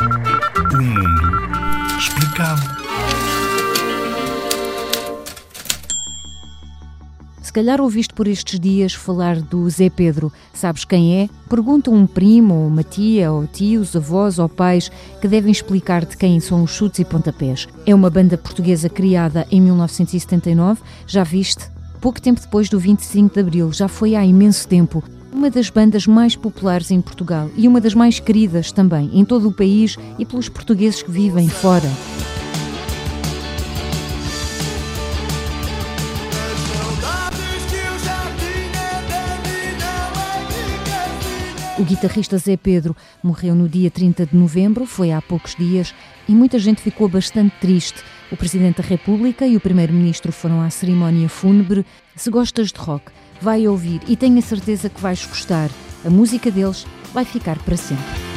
O mundo explicado. Se calhar ouviste por estes dias falar do Zé Pedro. Sabes quem é? Pergunta um primo, ou uma tia, ou tios, avós ou pais que devem explicar de quem são os chutes e pontapés. É uma banda portuguesa criada em 1979, já viste? Pouco tempo depois do 25 de Abril, já foi há imenso tempo. Uma das bandas mais populares em Portugal e uma das mais queridas também em todo o país e pelos portugueses que vivem fora. O guitarrista Zé Pedro morreu no dia 30 de novembro, foi há poucos dias, e muita gente ficou bastante triste. O Presidente da República e o Primeiro-Ministro foram à cerimónia fúnebre. Se gostas de rock, vai ouvir e tenho a certeza que vais gostar. A música deles vai ficar para sempre.